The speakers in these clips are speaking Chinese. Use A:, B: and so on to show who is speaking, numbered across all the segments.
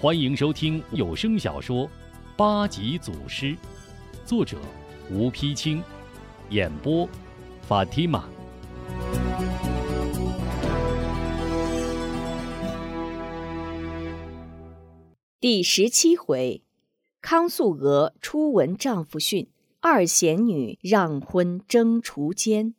A: 欢迎收听有声小说《八级祖师》，作者吴丕清，演播法蒂玛。
B: 第十七回，康素娥初闻丈夫训，二贤女让婚争除奸。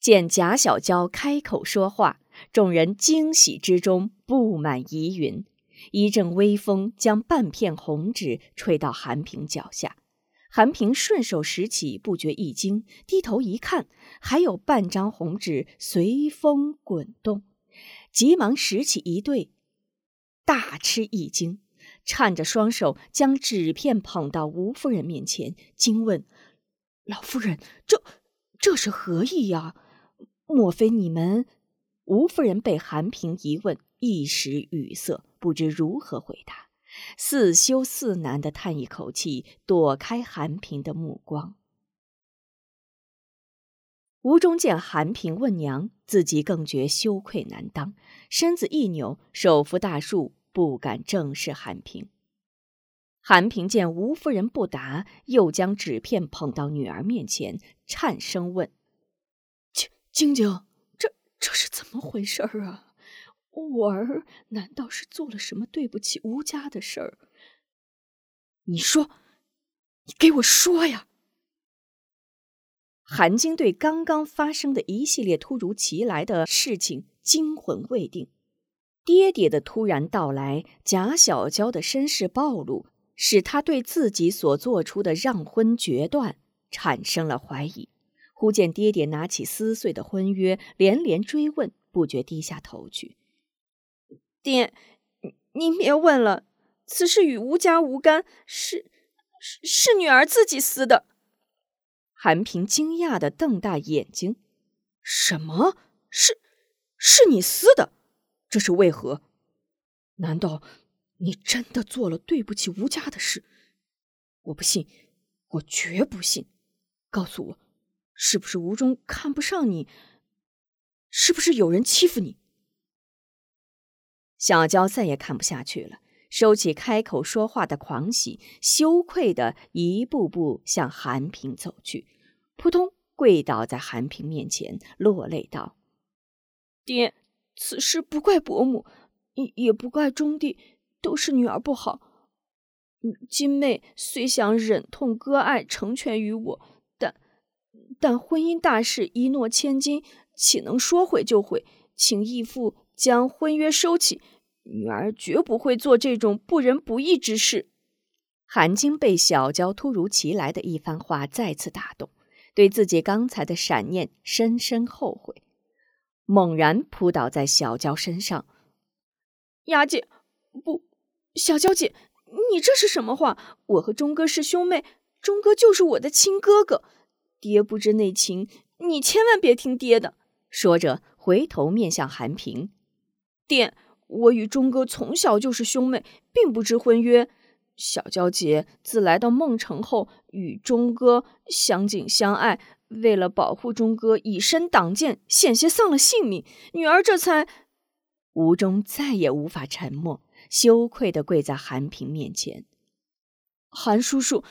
B: 见贾小娇开口说话，众人惊喜之中布满疑云。一阵微风将半片红纸吹到韩平脚下，韩平顺手拾起，不觉一惊，低头一看，还有半张红纸随风滚动，急忙拾起一对。大吃一惊，颤着双手将纸片捧到吴夫人面前，惊问：“老夫人，这这是何意呀？莫非你们？”吴夫人被韩平一问，一时语塞，不知如何回答，似羞似难的叹一口气，躲开韩平的目光。吴中见韩平问娘，自己更觉羞愧难当，身子一扭，手扶大树。不敢正视韩平。韩平见吴夫人不答，又将纸片捧到女儿面前，颤声问：“晶晶晶，这是怎么回事儿啊？我儿难道是做了什么对不起吴家的事儿？你说，你给我说呀！”韩晶对刚刚发生的一系列突如其来的事情惊魂未定。爹爹的突然到来，贾小娇的身世暴露，使他对自己所做出的让婚决断产生了怀疑。忽见爹爹拿起撕碎的婚约，连连追问，不觉低下头去。爹，您别问了，此事与吴家无干，是是是女儿自己撕的。韩平惊讶的瞪大眼睛：“什么是是你撕的？”这是为何？难道你真的做了对不起吴家的事？我不信，我绝不信！告诉我，是不是吴中看不上你？是不是有人欺负你？小娇再也看不下去了，收起开口说话的狂喜，羞愧的一步步向韩平走去，扑通跪倒在韩平面前，落泪道：“爹。”此事不怪伯母，也也不怪中弟，都是女儿不好。金妹虽想忍痛割爱成全于我，但婚姻大事一诺千金，岂能说毁就毁？请义父将婚约收起，女儿绝不会做这种不仁不义之事。韩晶被小娇突如其来的一番话再次打动，对自己刚才的闪念深深后悔。猛然扑倒在小娇身上，雅姐，不，小娇姐，你这是什么话？我和钟哥是兄妹，钟哥就是我的亲哥哥，爹不知内情，你千万别听爹的。说着，回头面向韩平，爹，我与钟哥从小就是兄妹，并不知婚约。小娇姐自来到孟城后，与钟哥相敬相爱。为了保护钟哥，以身挡剑，险些丧了性命，女儿这才……吴中再也无法沉默，羞愧的跪在韩平面前。韩叔叔，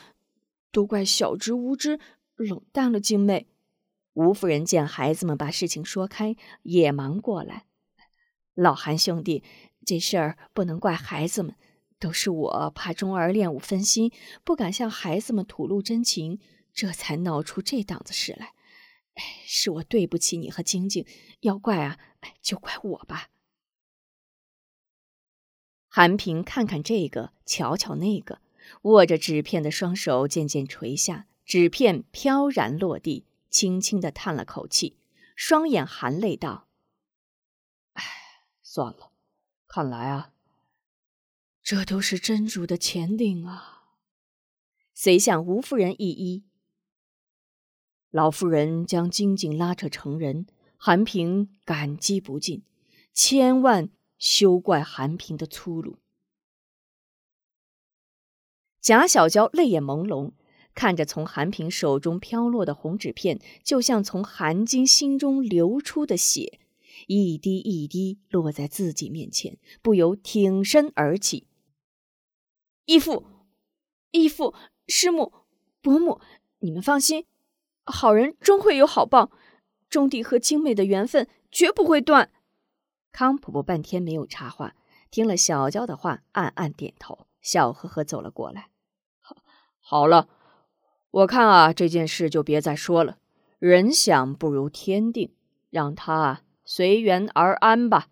B: 都怪小侄无知，冷淡了静妹。吴夫人见孩子们把事情说开，也忙过来。老韩兄弟，这事儿不能怪孩子们，都是我怕钟儿练武分心，不敢向孩子们吐露真情。这才闹出这档子事来，哎，是我对不起你和晶晶，要怪啊，就怪我吧。韩平看看这个，瞧瞧那个，握着纸片的双手渐渐垂下，纸片飘然落地，轻轻的叹了口气，双眼含泪道：“哎，算了，看来啊，这都是真主的前定啊。”遂向吴夫人一一。老夫人将金靖拉扯成人，韩平感激不尽，千万休怪韩平的粗鲁。贾小娇泪眼朦胧，看着从韩平手中飘落的红纸片，就像从韩晶心中流出的血，一滴一滴落在自己面前，不由挺身而起。义父、义父、师母、伯母，你们放心，好人终会有好报，钟弟和精美的缘分绝不会断。康婆婆半天没有插话，听了小娇的话，暗暗点头，笑呵呵走了过来。
C: 好，好了，我看啊，这件事就别再说了。人想不如天定，让他随缘而安吧。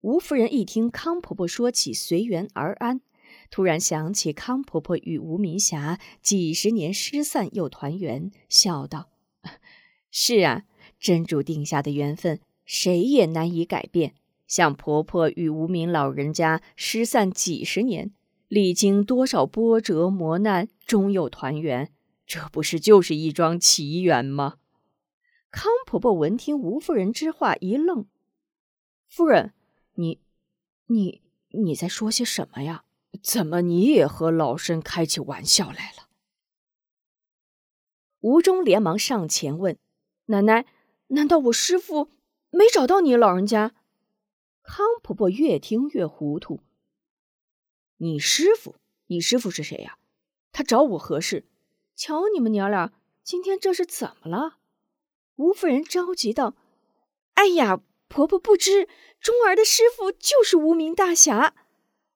B: 吴夫人一听康婆婆说起随缘而安，突然想起康婆婆与吴明霞几十年失散又团圆，笑道：“ 是啊，真主定下的缘分。”谁也难以改变。像婆婆与无名老人家失散几十年，历经多少波折磨难，终又团圆，这不是就是一桩奇缘吗？康婆婆闻听吴夫人之话，一愣：“夫人，你、你、你在说些什么呀？怎么你也和老身开起玩笑来了？”吴忠连忙上前问：“奶奶，难道我师父？”没找到你老人家，康婆婆越听越糊涂。你师傅？你师傅是谁呀？他找我何事？瞧你们娘俩今天这是怎么了？吴夫人着急道：“哎呀，婆婆不知，钟儿的师傅就是无名大侠。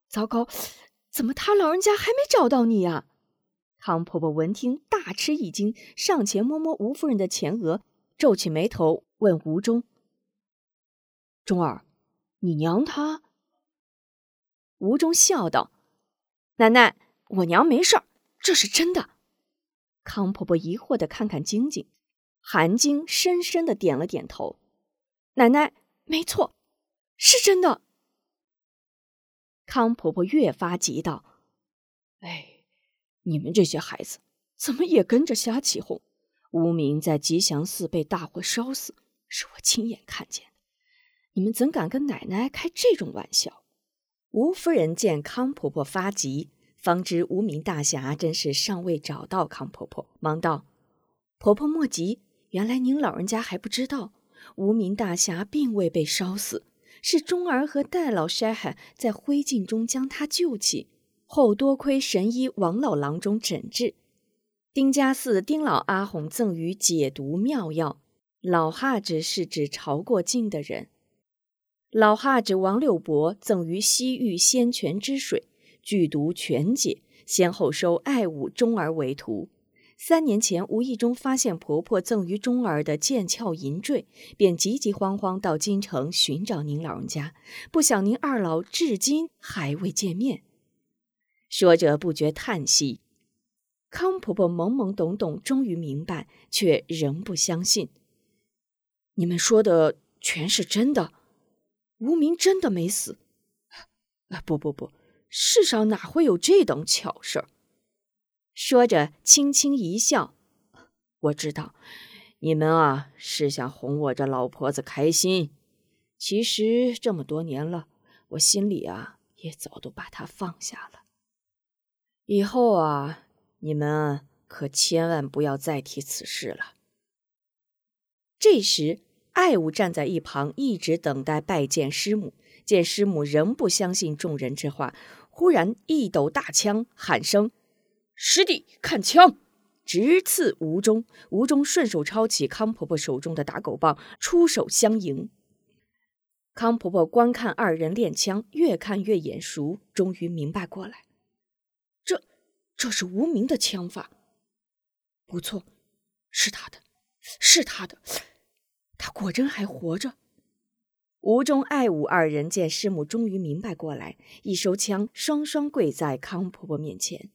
B: 糟糕，怎么他老人家还没找到你呀？”汤婆婆闻听大吃一惊，上前摸摸吴夫人的前额，皱起眉头问吴忠。钟儿，你娘她？吴忠笑道：“奶奶，我娘没事儿，这是真的。”康婆婆疑惑的看看晶晶，韩晶深深的点了点头：“奶奶，没错，是真的。”康婆婆越发急道：“哎，你们这些孩子怎么也跟着瞎起哄？无名在吉祥寺被大火烧死，是我亲眼看见的。”你们怎敢跟奶奶开这种玩笑？吴夫人见康婆婆发急，方知无名大侠真是尚未找到康婆婆，忙道：“婆婆莫急，原来您老人家还不知道，无名大侠并未被烧死，是钟儿和戴老筛海在灰烬中将他救起，后多亏神医王老郎中诊治，丁家寺丁老阿红赠予解毒妙药，老哈子是指朝过境的人。”老哈指王六伯赠于西域仙泉之水，剧毒全解，先后收爱武、钟儿为徒。三年前无意中发现婆婆赠于钟儿的剑鞘银坠，便急急慌慌到京城寻找您老人家，不想您二老至今还未见面。说着不觉叹息。康婆婆懵懵懂懂，终于明白，却仍不相信。你们说的全是真的？无名真的没死？啊，不不不，世上哪会有这等巧事儿？说着，轻轻一笑。我知道，你们啊是想哄我这老婆子开心。其实这么多年了，我心里啊也早都把她放下了。以后啊，你们可千万不要再提此事了。这时。爱武站在一旁，一直等待拜见师母。见师母仍不相信众人之话，忽然一抖大枪，喊声：“师弟，看枪！”直刺吴中。吴中顺手抄起康婆婆手中的打狗棒，出手相迎。康婆婆观看二人练枪，越看越眼熟，终于明白过来：这，这是无名的枪法。不错，是他的，是他的。他果真还活着。吴中、爱武二人见师母终于明白过来，一收枪，双双跪在康婆婆面前。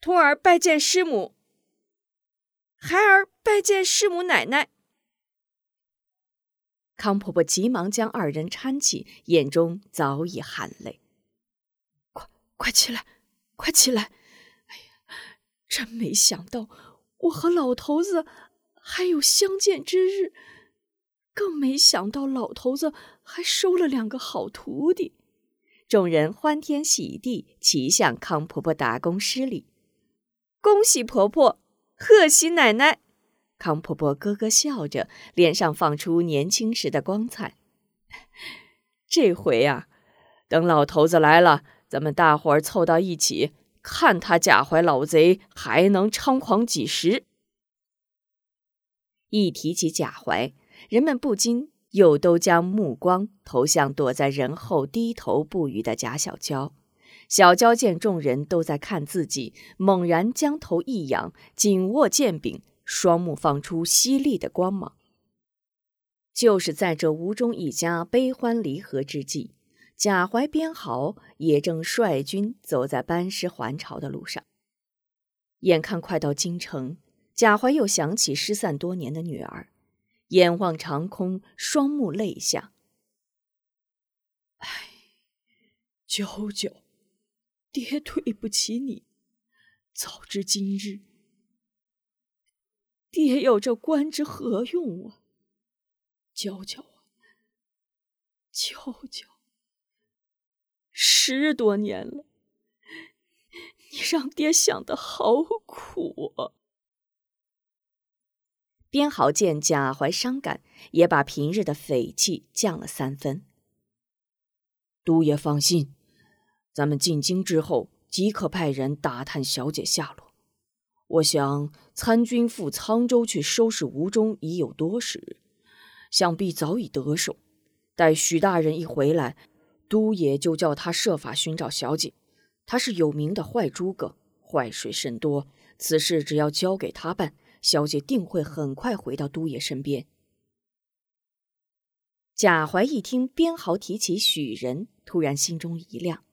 B: 徒儿拜见师母，孩儿拜见师母奶奶。康婆婆急忙将二人搀起，眼中早已含泪。快，快起来，快起来！哎呀，真没想到，我和老头子。还有相见之日，更没想到老头子还收了两个好徒弟。众人欢天喜地，齐向康婆婆打躬施礼，恭喜婆婆，贺喜奶奶。康婆婆咯咯笑着，脸上放出年轻时的光彩。这回啊，等老头子来了，咱们大伙儿凑到一起，看他贾怀老贼还能猖狂几时。一提起贾怀，人们不禁又都将目光投向躲在人后低头不语的贾小娇。小娇见众人都在看自己，猛然将头一仰，紧握剑柄。双目放出犀利的光芒。就是在这吴中一家悲欢离合之际，贾怀边豪也正率军走在班师还朝的路上。眼看快到京城，贾怀又想起失散多年的女儿，眼望长空，双目泪下。唉，娇娇，爹对不起你。早知今日。爹有这官之何用啊？娇娇啊，娇娇，十多年了，你让爹想的好苦啊！边豪见贾怀伤感，也把平日的匪气降了三分。都爷放心，咱们进京之后，即刻派人打探小姐下落。我想参军赴沧州去收拾吴中已有多时，想必早已得手。待许大人一回来，都爷就叫他设法寻找小姐。他是有名的坏诸葛，坏水甚多。此事只要交给他办，小姐定会很快回到都爷身边。贾怀一听边豪提起许人，突然心中一亮。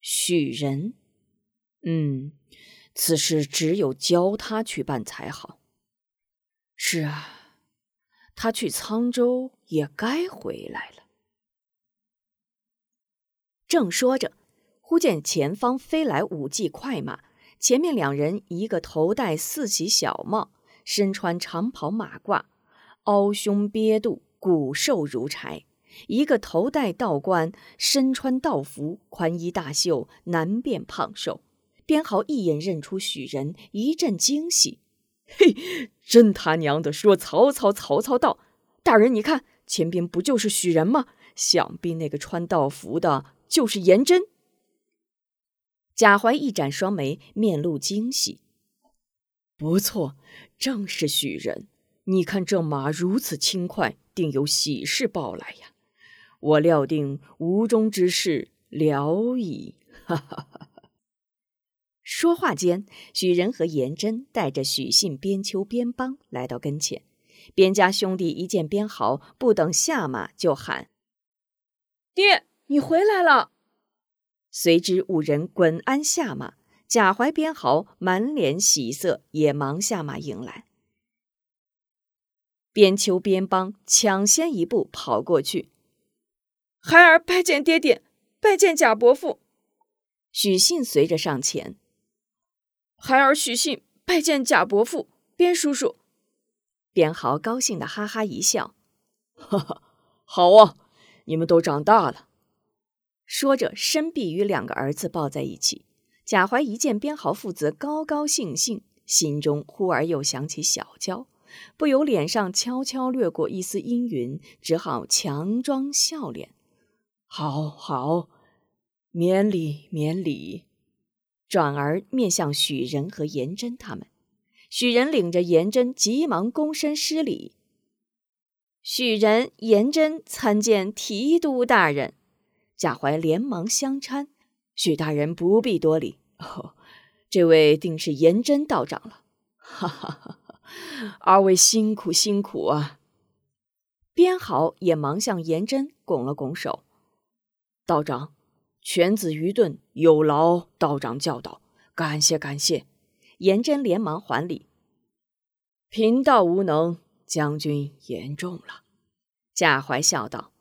B: 许人，嗯。此事只有教他去办才好。是啊，他去沧州也该回来了。正说着，忽见前方飞来五骑快马，前面两人，一个头戴四喜小帽，身穿长袍马褂，凹胸憋肚，骨瘦如柴；一个头戴道冠，身穿道服，宽衣大袖，难辨胖瘦。边豪一眼认出许人，一阵惊喜：“嘿，真他娘的！说曹操，曹操到！大人，你看前边不就是许人吗？想必那个穿道服的就是颜真。”贾怀一展双眉，面露惊喜：“不错，正是许人。你看这马如此轻快，定有喜事报来呀！我料定吴中之事了矣。”哈哈哈哈。说话间，许仁和颜真带着许信、边秋、边邦来到跟前。边家兄弟一见边豪，不等下马就喊：“爹，你回来了！”随之五人滚鞍下马。贾怀、边豪满脸喜色，也忙下马迎来。边秋、边邦抢先一步跑过去：“孩儿拜见爹爹，拜见贾伯父。”许信随着上前。孩儿许信拜见贾伯父、边叔叔。边豪高兴的哈哈一笑：“ 哈哈，好啊，你们都长大了。”说着，申璧与两个儿子抱在一起。贾怀一见边豪父子高高兴兴，心中忽而又想起小娇，不由脸上悄悄掠过一丝阴云，只好强装笑脸：“好好，免礼，免礼。”转而面向许仁和颜真他们，许仁领着颜真急忙躬身施礼。许仁、颜真参见提督大人。贾怀连忙相搀，许大人不必多礼。哦，这位定是颜真道长了。哈哈哈哈！二位辛苦辛苦啊！边豪也忙向颜真拱了拱手，道长。犬子愚钝，有劳道长教导，感谢感谢。颜真连忙还礼，贫道无能，将军言重了。贾怀笑道：“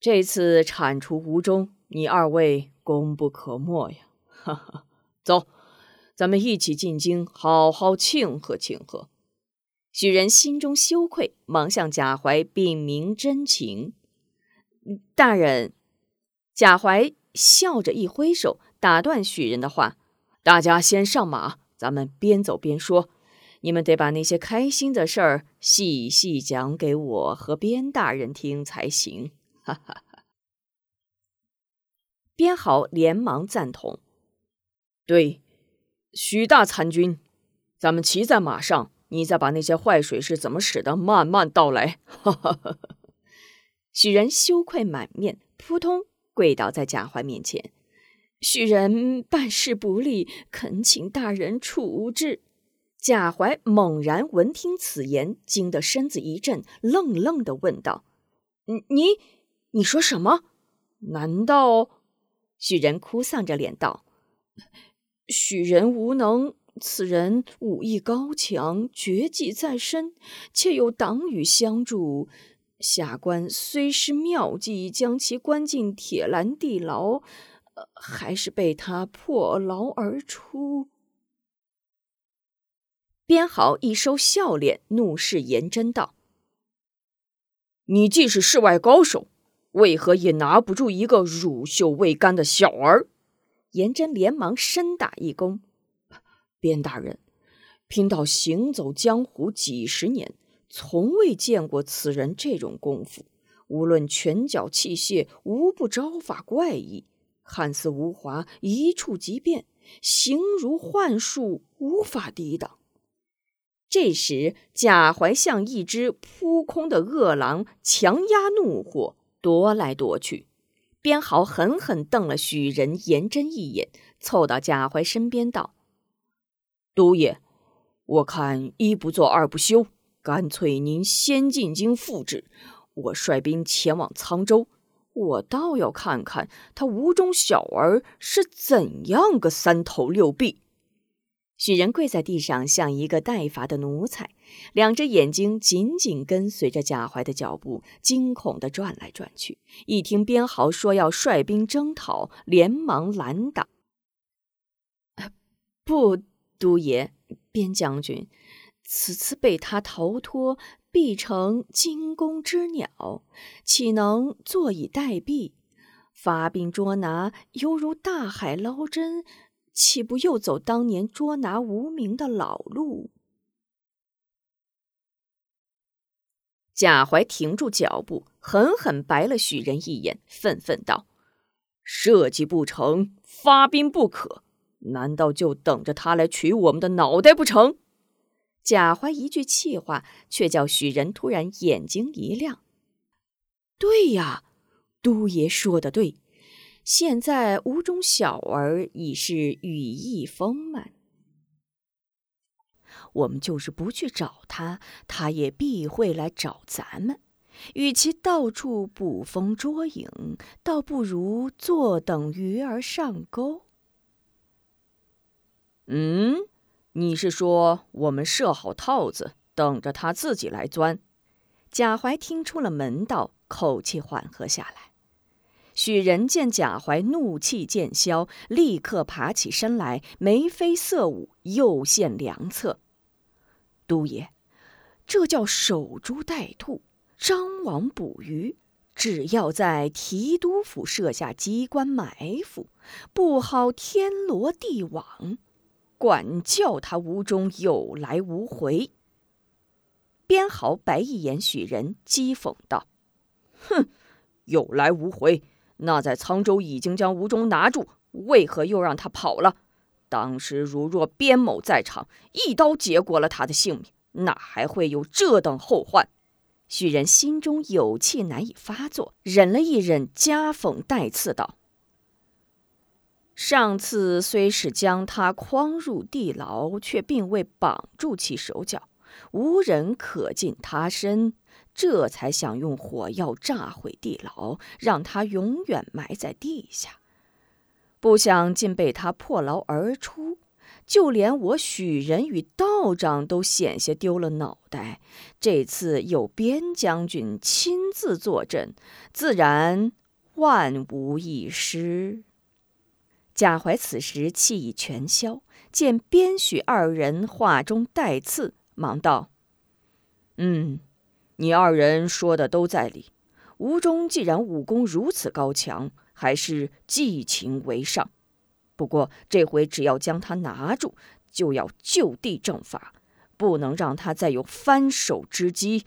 B: 这次铲除吴中，你二位功不可没呀！”哈哈，走，咱们一起进京，好好庆贺庆贺。许人心中羞愧，忙向贾怀禀明真情。大人。贾怀笑着一挥手，打断许人的话：“大家先上马，咱们边走边说。你们得把那些开心的事儿细细讲给我和边大人听才行。哈哈！边豪连忙赞同：“
C: 对，许大参军，咱们骑在马上，你再把那些坏水是怎么使的慢慢道来。”哈哈！
B: 许仁羞愧满面，扑通跪倒在贾怀面前：“许仁办事不力，恳请大人处置。”贾怀猛然闻听此言，惊得身子一震，愣愣的问道：“，
C: 你你说什么？难道？”
B: 许仁哭丧着脸道：“
C: 许人无能，此人武艺高强，绝技在身，且有党羽相助。下官虽施妙计，将其关进铁栏地牢，还是被他破牢而出。”
B: 边豪一收笑脸，怒视颜真道：“
C: 你既是世外高手，为何也拿不住一个乳臭未干的小儿？”
B: 颜真连忙深打一躬：“
C: 边大人，贫道行走江湖几十年，从未见过此人这种功夫。无论拳脚器械，无不招法怪异，看似无华，一触即变，形如幻术，无法抵挡。”
B: 这时，贾怀像一只扑空的饿狼，强压怒火，夺来夺去。边豪狠狠瞪了许仁、颜真一眼，凑到贾怀身边道：“
C: 都爷，我看一不做二不休，干脆您先进京复职，我率兵前往沧州。我倒要看看他吴中小儿是怎样个三头六臂。”
B: 许人跪在地上，像一个待罚的奴才，两只眼睛紧紧跟随着贾怀的脚步，惊恐地转来转去。一听边豪说要率兵征讨，连忙拦挡：“
C: 不，都爷，边将军，此次被他逃脱，必成惊弓之鸟，岂能坐以待毙？发兵捉拿，犹如大海捞针。”岂不又走当年捉拿无名的老路？
B: 贾怀停住脚步，狠狠白了许人一眼，愤愤道：“
C: 设计不成，发兵不可，难道就等着他来取我们的脑袋不成？”
B: 贾怀一句气话，却叫许人突然眼睛一亮。
C: 对呀，都爷说的对。现在吴中小儿已是羽翼丰满，我们就是不去找他，他也必会来找咱们。与其到处捕风捉影，倒不如坐等鱼儿上钩。嗯，你是说我们设好套子，等着他自己来钻？
B: 贾怀听出了门道，口气缓和下来。许仁见贾怀怒气渐消，立刻爬起身来，眉飞色舞，又献良策：“
C: 都爷，这叫守株待兔，张网捕鱼。只要在提督府设下机关埋伏，布好天罗地网，管教他无中有来无回。”
B: 边豪白一眼许仁，讥讽道：“
C: 哼，有来无回。”那在沧州已经将吴中拿住，为何又让他跑了？当时如若边某在场，一刀结果了他的性命，哪还会有这等后患？
B: 许人心中有气难以发作，忍了一忍，夹讽带刺道：“上次虽是将他诓入地牢，却并未绑住其手脚，无人可近他身。”这才想用火药炸毁地牢，让他永远埋在地下。不想竟被他破牢而出，就连我许人与道长都险些丢了脑袋。这次有边将军亲自坐镇，自然万无一失。贾怀此时气已全消，见边许二人话中带刺，忙道：“
C: 嗯。”你二人说的都在理，吴中既然武功如此高强，还是计情为上。不过这回只要将他拿住，就要就地正法，
B: 不能让他再有翻手之机。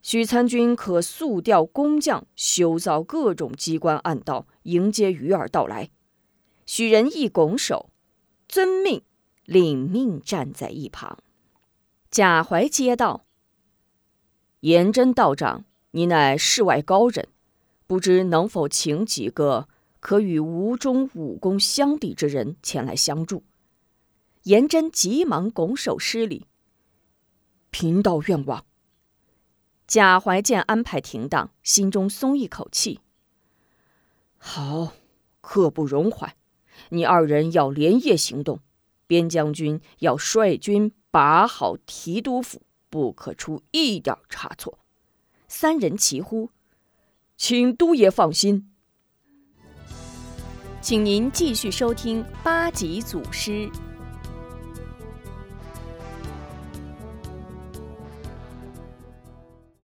B: 许参军可速调工匠，修造各种机关暗道，迎接鱼儿到来。许仁义拱手，遵命，领命站在一旁。贾怀接道：“颜真道长，你乃世外高人，不知能否请几个可与吴中武功相抵之人前来相助？”颜真急忙拱手施礼：“贫道愿望。”贾怀见安排停当，心中松一口气。好，刻不容缓。你二人要连夜行动，边将军要率军把好提督府，不可出一点差错。三人齐呼：“请都爷放心。”
D: 请您继续收听八级祖师。